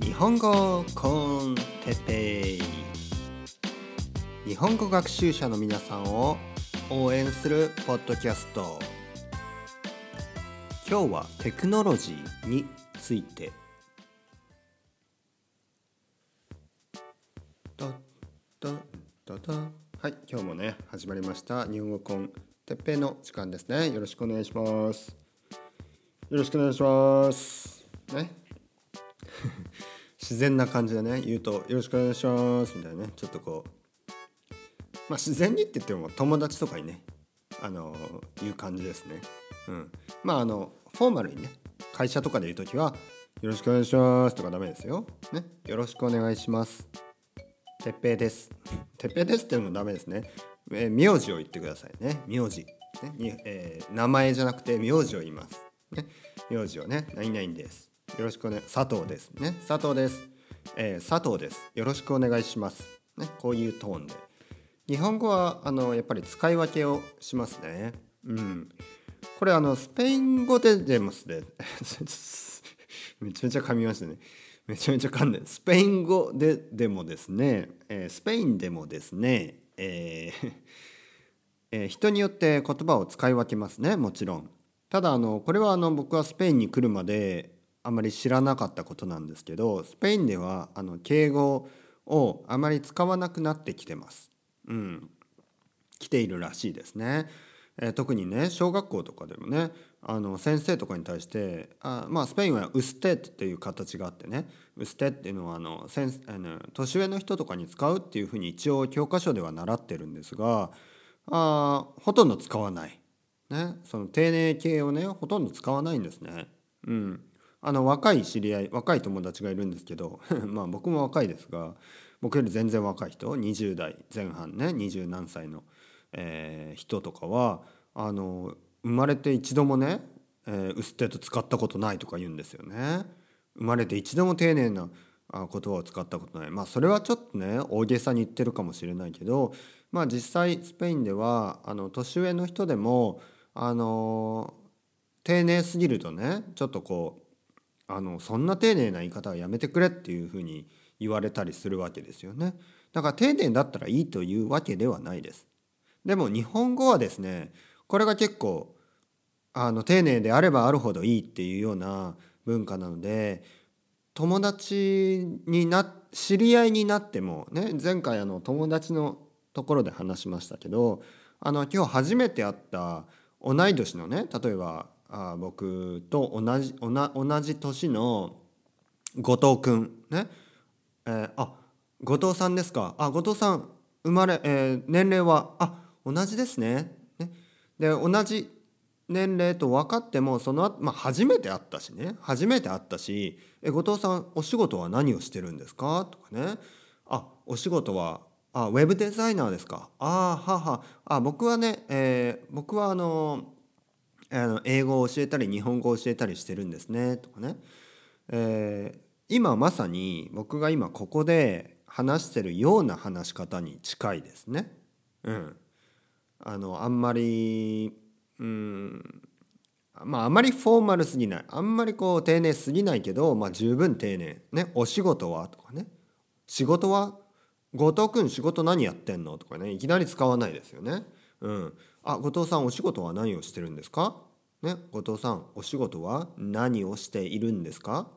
日本語コンテッペイ日本語学習者の皆さんを応援するポッドキャスト今日はテクノロジーについて。はい今日もね始まりました。日本語コンテッペイの時間ですね。よろしくお願いしますよろしくお願いします。ね。自然な感じでね言うと「よろしくお願いします」みたいなねちょっとこうまあ自然にって言っても友達とかにねあのいう感じですね。うん、まああのフォーマルにね会社とかで言う時は「よろしくお願いします」とかダメですよ。ね、よろしくお願いします。てっぺいです。てっぺいですっていうのもダメですね。えー、名字を言ってくださいね。名字。ねにえー、名前じゃなくて名字を言います。ね、名字をね、何々です。よろしくお願い、佐藤です。ね、佐藤です。えー、佐藤です。よろしくお願いします。ね、こういうトーンで。日本語はあのやっぱり使い分けをしますね。うん。これあのスペイン語で出ますね。めちゃめちゃ噛みましたね。めちゃめちゃ噛んでスペイン語ででもですね、えー、スペインでもですね、えー えー、人によって言葉を使い分けますねもちろん。ただあのこれはあの僕はスペインに来るまであまり知らなかったことなんですけどスペインではあの敬語をあまり使わなくなってきてます。うん、来ているらしいですね。えー、特にね小学校とかでもねあの先生とかに対してあまあスペインはウステッっていう形があってねウステっていうのはあの先あの年上の人とかに使うっていうふうに一応教科書では習ってるんですがあほとんど使わない、ね、その丁寧形をねほとんど使わないんですね。うん、あの若い知り合い若い友達がいるんですけど まあ僕も若いですが僕より全然若い人20代前半ね20何歳の、えー、人とかはあの生まれて一度もね、えー、ウステと使ったことないとか言うんですよね。生まれて一度も丁寧な言葉を使ったことないまあそれはちょっとね大げさに言ってるかもしれないけどまあ実際スペインではあの年上の人でもあの丁寧すぎるとねちょっとこうあのそんな丁寧な言い方はやめてくれっていうふうに言われたりするわけですよね。だから丁寧だったらいいというわけではないです。でも日本語はですねこれが結構あの丁寧であればあるほどいいっていうような文化なので友達にな知り合いになってもね前回あの友達のところで話しましたけどあの今日初めて会った同い年のね例えばあ僕と同じ同じ年の後藤君ね、えー、あ後藤さんですか。あ後藤さん生まれ、えー、年齢はあ同じですね。ね。で同じ年齢と分かってもその後まあ、初めて会ったしね。初めて会ったし「え後藤さんお仕事は何をしてるんですか?」とかね「あお仕事はあウェブデザイナーですか？あはは。あ僕はね、えー、僕はあのあの英語を教えたり日本語を教えたりしてるんですねとかね、えー、今まさに僕が今ここで話してるような話し方に近いですね。うん、あのあんまりうんまああまりフォーマルすぎない。あんまりこう丁寧すぎないけど、まあ、十分丁寧。ねお仕事はとかね。仕事は後藤君仕事何やってんの？とかねいきなり使わないですよね。うん、あ後藤さんお仕事は何をしてるんですか？ね、後藤さんお仕事は何をしているんですか、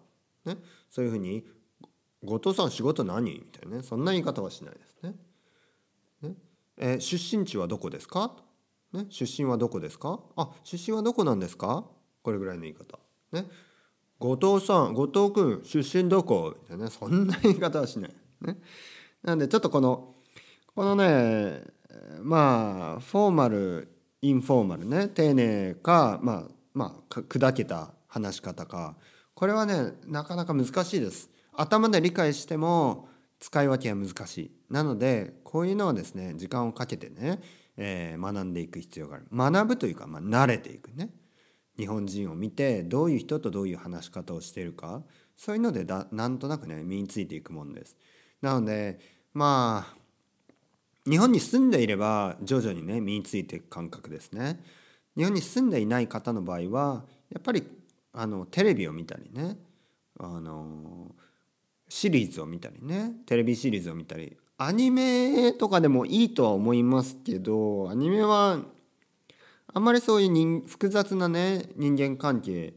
ね、そういうふうに後藤さん仕事何？みたいなね。そんな言い方はしないですね。ね？えー、出身地はどこですか、ね、出身はどこですか？あ出身はどこなんですか？これぐらいの言い方。ね、後藤さん後藤君出身どこ？みたいなね。そんな言い方はしない。ね、なんでちょっとこのこのねまあフォーマルインフォーマルね丁寧かまあまあ砕けた話し方か。これはねなかなか難しいです。頭で理解しても使い分けは難しい。なのでこういうのはですね時間をかけてね、えー、学んでいく必要がある。学ぶというか、まあ、慣れていくね。日本人を見てどういう人とどういう話し方をしているか。そういうのでだなんとなくね身についていくもんです。なのでまあ日本に住んでいれば徐々にね身についていく感覚ですね。日本に住んでいない方の場合はやっぱりあのテレビを見たりねあのシリーズを見たりねテレビシリーズを見たりアニメとかでもいいとは思いますけどアニメはあんまりそういう複雑なね人間関係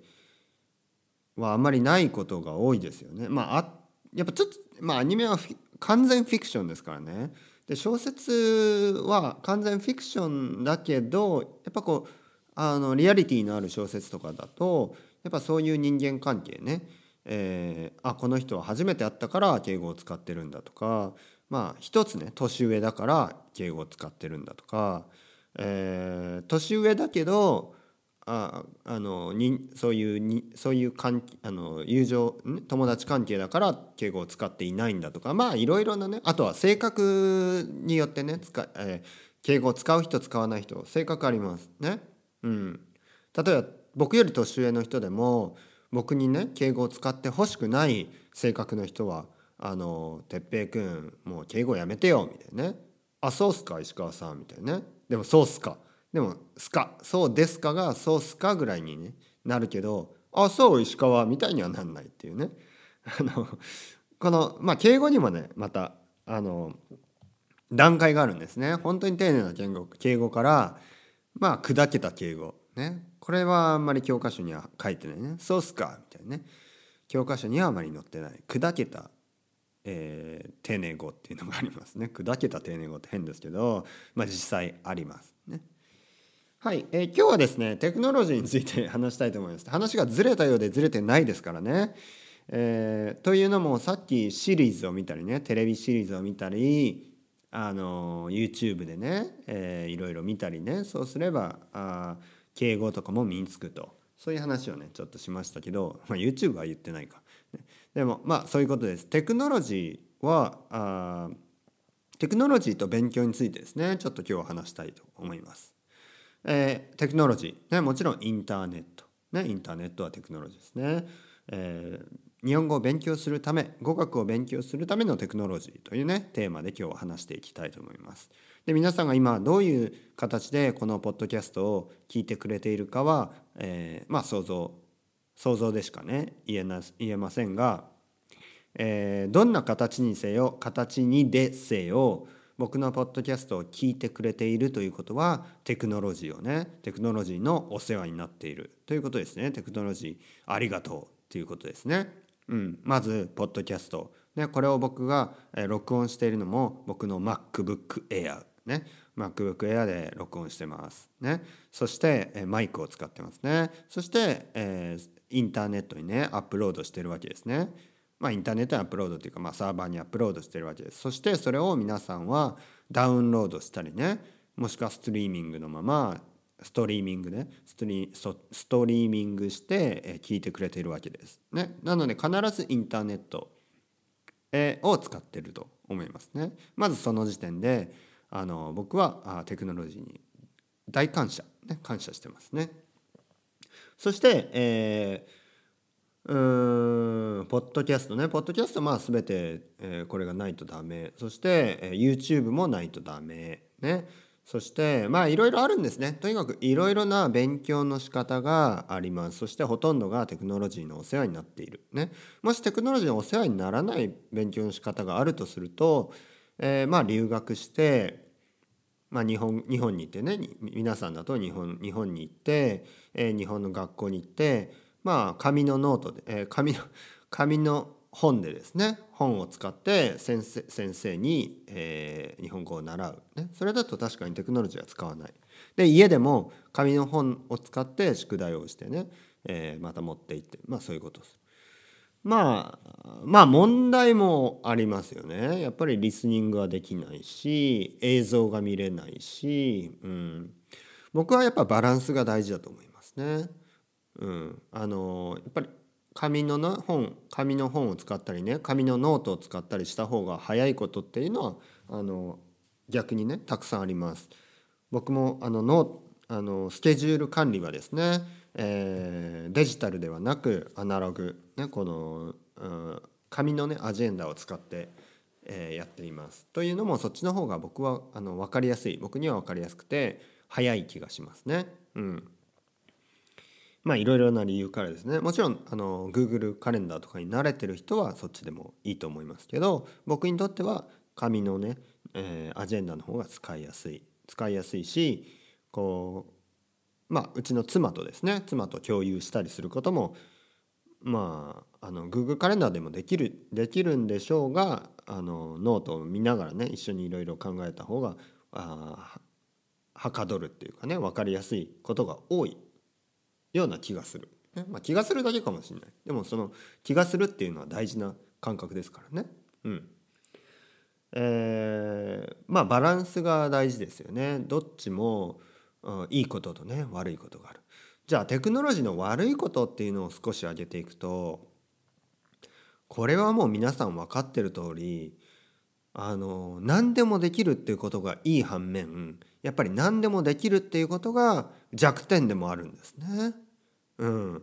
はあんまりないことが多いですよね。まああやっぱちょっとまあアニメは完全フィクションですからね。で小説は完全フィクションだけどやっぱこうあのリアリティのある小説とかだとやっぱそういう人間関係ね、えー、あこの人は初めて会ったから敬語を使ってるんだとかまあ一つね年上だから敬語を使ってるんだとか、えー、年上だけどああのにそういうにそういう関あの友情友達関係だから敬語を使っていないんだとかまあいろいろなねあとは性格によってね使、えー、敬語を使う人使わない人性格あります。ね？うん、例えば僕より年上の人でも僕にね敬語を使ってほしくない性格の人は「あの哲平君もう敬語やめてよ」みたいなね「あそうっすか石川さん」みたいなね「でもそうっすか」でも「すか」「そうですか」が「そうっすか」ぐらいに、ね、なるけど「あそう石川」みたいにはなんないっていうね。あのこのまあ敬語にもねまたあの段階があるんですね。本当に丁寧な敬語敬語からまあ砕けた敬語ね。これはあんまり教科書には書いてないね。そうっすかみたいなね。教科書にはあまり載ってない。砕けた、えー、丁寧語っていうのがありますね。砕けた丁寧語って変ですけど、まあ、実際ありますね。はい、えー、今日はですねテクノロジーについて話したいと思います。話がずれたようでずれてないですからね。えー、というのもさっきシリーズを見たりねテレビシリーズを見たりあの YouTube でね、えー、いろいろ見たりねそうすればあ敬語とかも身につくと。そういう話をねちょっとしましたけど、まあ、YouTube は言ってないか、でもまあそういうことです。テクノロジーはあテクノロジーと勉強についてですねちょっと今日は話したいと思います、えー、テクノロジー、ね、もちろんインターネット、ね、インターネットはテクノロジーですね、えー日本語を勉強するため語学を勉強するためのテクノロジーというねテーマで今日は話していきたいと思います。で皆さんが今どういう形でこのポッドキャストを聞いてくれているかは、えー、まあ想像想像でしかね言えな言えませんが、えー、どんな形にせよ形にでせよ僕のポッドキャストを聞いてくれているということはテクノロジーをねテクノロジーのお世話になっている。ということですね。テクノロジーありがとうということですね。うん、まずポッドキャスト、ね、これを僕が、え録音しているのも僕の MacBook Air ね。MacBook Air で録音してます。ね。そして、えマイクを使ってますね。そして、えー、インターネットにねアップロードしてるわけですね。まあインターネットにアップロードというか、まあ、サーバーにアップロードしてるわけですそしてそれを皆さんはダウンロードしたりねもしくはストリーミングのままストリーミングねストリストリーミングして聞いてくれているわけです。ね、なので必ずインターネットを使ってると思いますね。まずその時点であの僕はテクノロジーに大感謝、ね、感謝してますね。そして、えー、うんポッドキャストね。ポッドキャストまあ全て、えー、これがないとダメ。そして、えー、YouTube もないとダメね。そしてまあいろいろあるんですね。とにかくいろいろな勉強の仕方があります。そしてほとんどがテクノロジーのお世話になっているね。もしテクノロジーのお世話にならない勉強の仕方があるとすると、えー、まあ留学してまあ、日本日本に行ってね皆さんだと日本日本に行って、えー、日本の学校に行ってまあ紙のノートで、えー、紙の 紙の本でですね本を使って先生先生に、えー、日本語を習う、ね、それだと確かにテクノロジーは使わない。で家でも紙の本を使って宿題をしてね、えー、また持って行ってまあそういうことです。まあまあ問題もありますよね。やっぱりリスニングはできないし映像が見れないし、うん、僕はやっぱバランスが大事だと思いますね。うん、あのやっぱり紙のな本紙の本を使ったりね紙のノートを使ったりした方が早いことっていうのはあの逆にねたくさんあります。僕もあのノあのスケジュール管理はですね、えー、デジタルではなくアナログ、ね、この、うん、紙のねアジェンダを使って、えー、やっています。というのもそっちの方が僕はあの分かりやすい僕には分かりやすくて早い気がしますね。うんまあいろいろな理由からですね。もちろんあの Google カレンダーとかに慣れてる人はそっちでもいいと思いますけど僕にとっては紙のね、えー、アジェンダの方が使いやすい。使いやすいしこうまあうちの妻とですね。妻と共有したりすることもまああの Google カレンダーでもできるできるんでしょうがあのノートを見ながらね一緒にいろいろ考えた方があはかどるっていうかね分かりやすいことが多い。ような気がする、ね。まあ、気がするだけかもしれない。でもその気がするっていうのは大事な感覚ですからね。うん。えー、まあバランスが大事ですよね。どっちも、うん、いいこととね悪いことがある。じゃあテクノロジーの悪いことっていうのを少し挙げていくとこれはもう皆さん分かってる通りあの何でもできるっていうことがいい反面やっぱり何でもできるっていうことが弱点でもあるんですね。うん、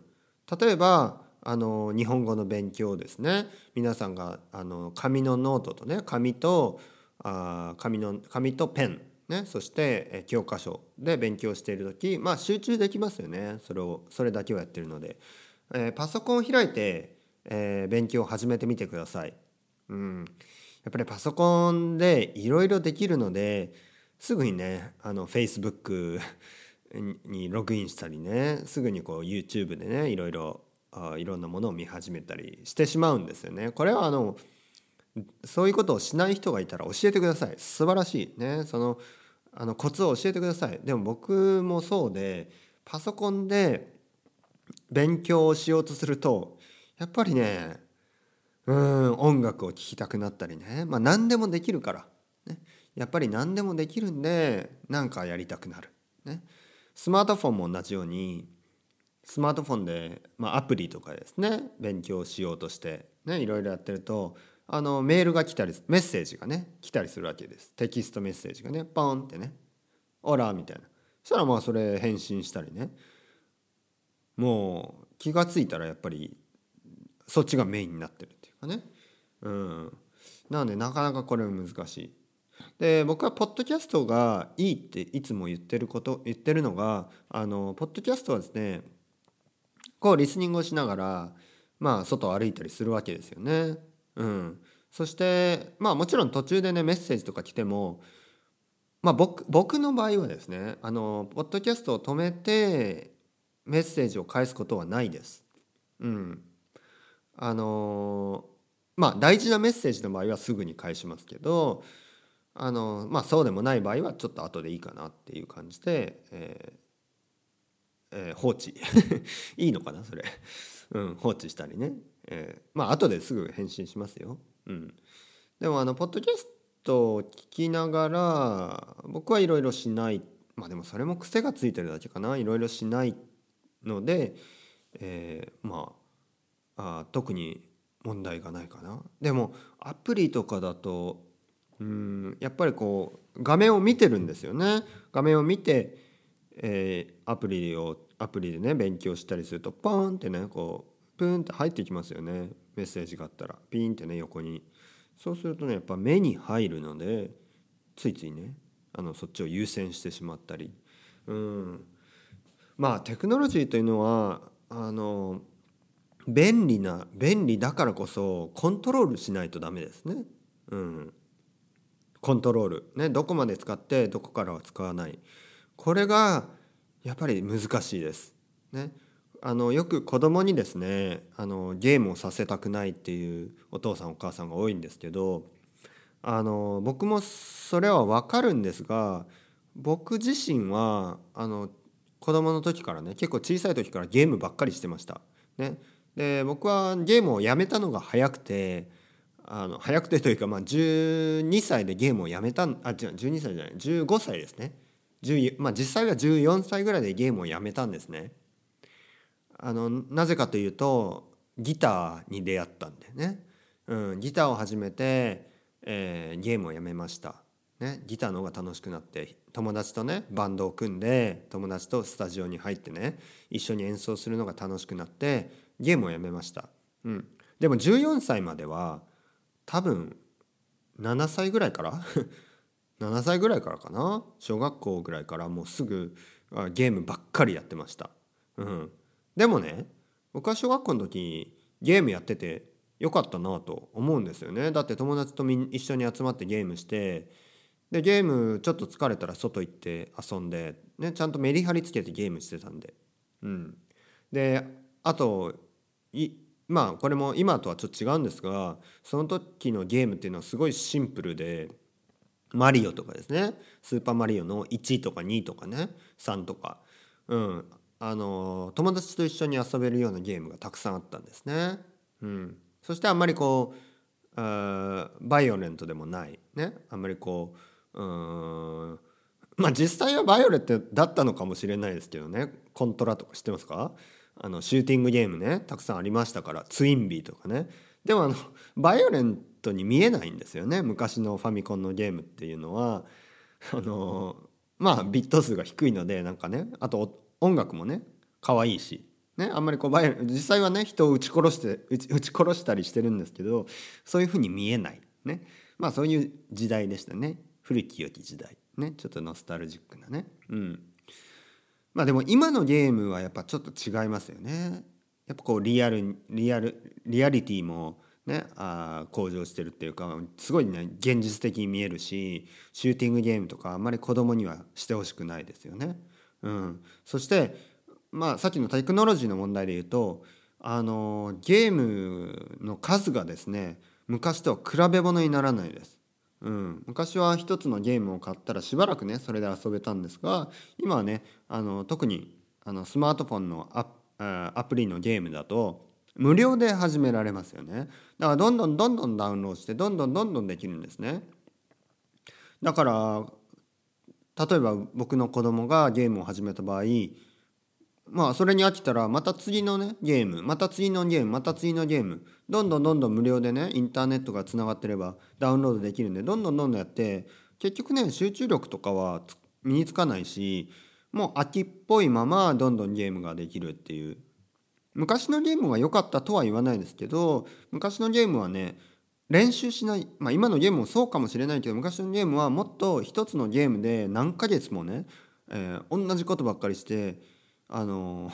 例えばあの日本語の勉強ですね。皆さんがあの紙のノートとね紙とあ紙の紙とペン、ね、そして教科書で勉強している時まあ集中できますよね。それをそれだけをやってるので、えー、パソコンを開いて、えー、勉強を始めてみてください。うん、やっぱりパソコンでいろいろできるのですぐにねあの Facebook にログインしたりねすぐにこう YouTube でねいろいろあいろんなものを見始めたりしてしまうんですよね。これはあのそういうことをしない人がいたら教えてください。素晴らしいね。そのあのコツを教えてください。でも僕もそうでパソコンで勉強をしようとするとやっぱりねうん音楽を聴きたくなったりねまあ何でもできるから、やっぱり何でもできるんで何かやりたくなる、ね、スマートフォンも同じようにスマートフォンで、まあ、アプリとかですね勉強しようとして、ね、いろいろやってるとあのメールが来たりメッセージがね来たりするわけですテキストメッセージがねポンってね「オラ」みたいなそしたらまあそれ返信したりねもう気が付いたらやっぱりそっちがメインになってるっていうかね。うん。なのでなかなかこれは難しい。で僕はポッドキャストがいいっていつも言ってること言ってるのがあのポッドキャストはですねこうリスニングをしながらまあ外を歩いたりするわけですよね。うん、そしてまあもちろん途中でねメッセージとか来てもまあ僕僕の場合はですねあのポッドキャストを止めてメッセージを返すことはないです。うん、あのまあ大事なメッセージの場合はすぐに返しますけどあのまあそうでもない場合はちょっと後でいいかなっていう感じで、えーえー、放置。いいのかなそれ、うん、放置したりね、えー、まあ後ですぐ返信しますよ。うん、でもあのポッドキャストを聞きながら僕はいろいろしない。まあでもそれも癖がついてるだけかな。いろいろしないので、えー、まああ特に問題がないかな。でもアプリとかだとうんやっぱりこう画面を見てるんですよね。画面を見て、えー、アプリをアプリでね勉強したりするとポーンってねこうプーンって入ってきますよね。メッセージがあったらピーンってね横に。そうするとねやっぱ目に入るのでついついねあのそっちを優先してしまったり。うん。まあテクノロジーというのはあの便利な便利だからこそコントロールしないとダメですね。うん、コントロール、ね、どこまで使ってどこからは使わないこれがやっぱり難しいです。ね、あのよく子供にですねあのゲームをさせたくないっていうお父さんお母さんが多いんですけどあの僕もそれは分かるんですが僕自身はあの子供の時からね結構小さい時からゲームばっかりしてました。ね、で僕はゲームをやめたのが早くてあの早くてというか、まあ、12歳でゲームをやめたあ違う12歳じゃない15歳ですねまあ、実際は14歳ぐらいでゲームをやめたんですね。あのなぜかというとギターに出会ったんでね、うん、ギターを始めて、えー、ゲームをやめました。ね、ギターの方が楽しくなって友達とねバンドを組んで友達とスタジオに入ってね一緒に演奏するのが楽しくなってゲームをやめました、うん、でも14歳までは多分7歳ぐらいから？7歳ぐらいからかな？小学校ぐらいからもうすぐゲームばっかりやってました、うん、でもね僕は小学校の時ゲームやっててよかったなと思うんですよね。だって友達と一緒に集まってゲームしてでゲームちょっと疲れたら外行って遊んで、ね、ちゃんとメリハリつけてゲームしてたんで。うん。であといまあこれも今とはちょっと違うんですがその時のゲームっていうのはすごいシンプルでマリオとかですね。スーパーマリオの1とか2とかね。3とか。うん。あの友達と一緒に遊べるようなゲームがたくさんあったんですね。うん、そしてあんまりこうバイオレントでもない。ね。あんまりこううん。まあ実際はバイオレントだったのかもしれないですけどね。コントラとか知ってますか？あのシューティングゲームねたくさんありましたからツインビーとかね。でもあの バイオレントに見えないんですよね昔のファミコンのゲームっていうのは。あのまあビット数が低いのでなんかねあと音楽もね可愛いし、ね、あんまりこうバイオ実際はね人を撃ち殺して撃ち 撃ち殺したりしてるんですけどそういうふうに見えないね。まあそういう時代でしたね。古き良き時代ね。ちょっとノスタルジックなね。うん。まあでも今のゲームはやっぱちょっと違いますよね。やっぱこうリアルリアルリアリティもねあ向上してるっていうかすごいね現実的に見えるしシューティングゲームとかあんまり子供にはしてほしくないですよね。うん、そしてまあさっきのテクノロジーの問題で言うとあのゲームの数がですね昔とは比べ物にならないです。うん、昔は一つのゲームを買ったらしばらくねそれで遊べたんですが今はねあの特にあのスマートフォンのアアプリのゲームだと無料で始められますよね。だからどんどんどんどんダウンロードしてどんどんどんどんできるんですね。だから例えば僕の子供がゲームを始めた場合まあそれに飽きたらまた次のねゲームまた次のゲームまた次のゲームどんどんどんどん無料でねインターネットがつながってればダウンロードできるんでどんどんどんどんやって結局ね集中力とかは身につかないしもう秋っぽいままどんどんゲームができるっていう。昔のゲームは良かったとは言わないですけど昔のゲームはね練習しないまあ今のゲームもそうかもしれないけど昔のゲームはもっと一つのゲームで何ヶ月もね、えー、同じことばっかりしてあの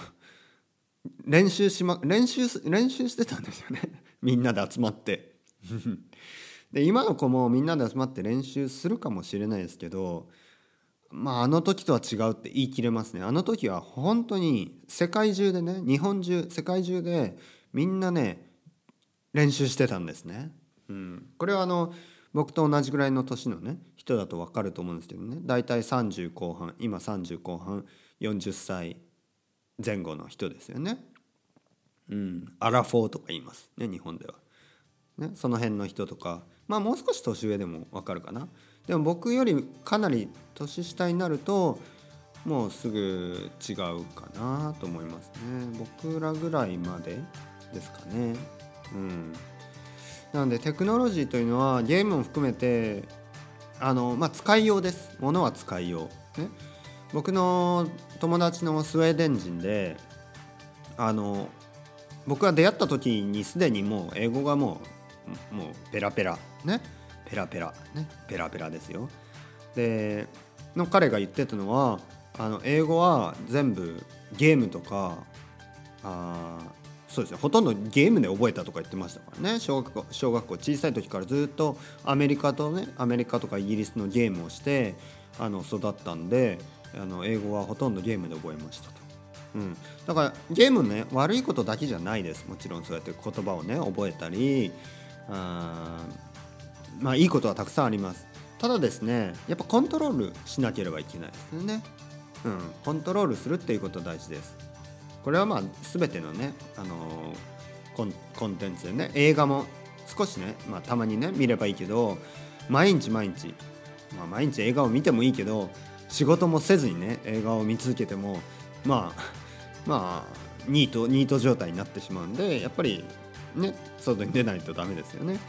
練習しま練習練習してたんですよね。みんなで集まって。で今の子もみんなで集まって練習するかもしれないですけどまああの時とは違うって言い切れますね。あの時は本当に世界中でね日本中世界中でみんなね練習してたんですね、うん、これはあの僕と同じぐらいの年のね人だと分かると思うんですけどね。大体30後半今30後半40歳。前後の人ですよね。うん、アラフォーとか言いますね日本では。ね、その辺の人とかまあもう少し年上でもわかるかな。でも僕よりかなり年下になるともうすぐ違うかなと思いますね。僕らぐらいまでですかね。うん。なのでテクノロジーというのはゲームも含めてあの、まあ、使いようです。ものは使いよう。ね。僕の友達のスウェーデン人であの僕が出会った時にすでにもう英語がもうもうペラペラね？ペラペラね？ペラペラですよ。での彼が言ってたのはあの英語は全部ゲームとかあそうですねほとんどゲームで覚えたとか言ってましたからね。小学校小学校小さい時からずっとアメリカとねアメリカとかイギリスのゲームをしてあの育ったんであの英語はほとんどゲームで覚えましたと。うん、だからゲームね悪いことだけじゃないです。もちろんそうやって言葉をね覚えたりあまあいいことはたくさんあります。ただですねやっぱコントロールしなければいけないですよね。うん。コントロールするっていうこと大事です。これはまあ全てのね、あのコンコンテンツでね映画も少しね、まあ、たまにね見ればいいけど毎日毎日、まあ、毎日映画を見てもいいけど仕事もせずにね映画を見続けてもまあ まあニートニート状態になってしまうんでやっぱりね外に出ないとダメですよね。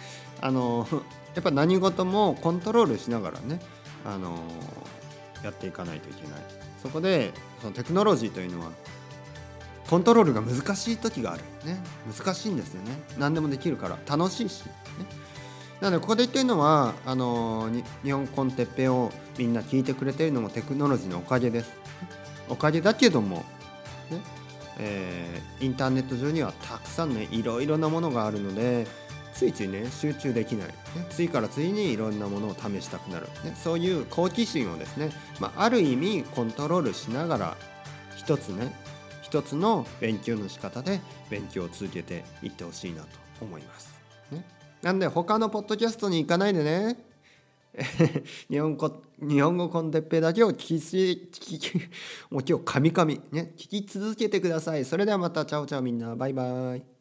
あの やっぱ何事もコントロールしながらねあのやっていかないといけない。そこでそのテクノロジーというのはコントロールが難しい時があるね難しいんですよね何でもできるから楽しいし、ね、なのでここで言ってるのはあの日本コンテッペをみんな聞いてくれてるのもテクノロジーのおかげです。おかげだけども、ね、えー、インターネット上にはたくさんねいろいろなものがあるのでついついね集中できない、ね、次から次にいろんなものを試したくなる、ね、そういう好奇心をですね、まあ、ある意味コントロールしながら一つね一つの勉強の仕方で勉強を続けていってほしいなと思います。なんで他のポッドキャストに行かないでね 日本語日本語コンテッペだけを聞き聞きもう今日カミカミね聞き続けてください。それではまたチャオチャオみんなバイバイ。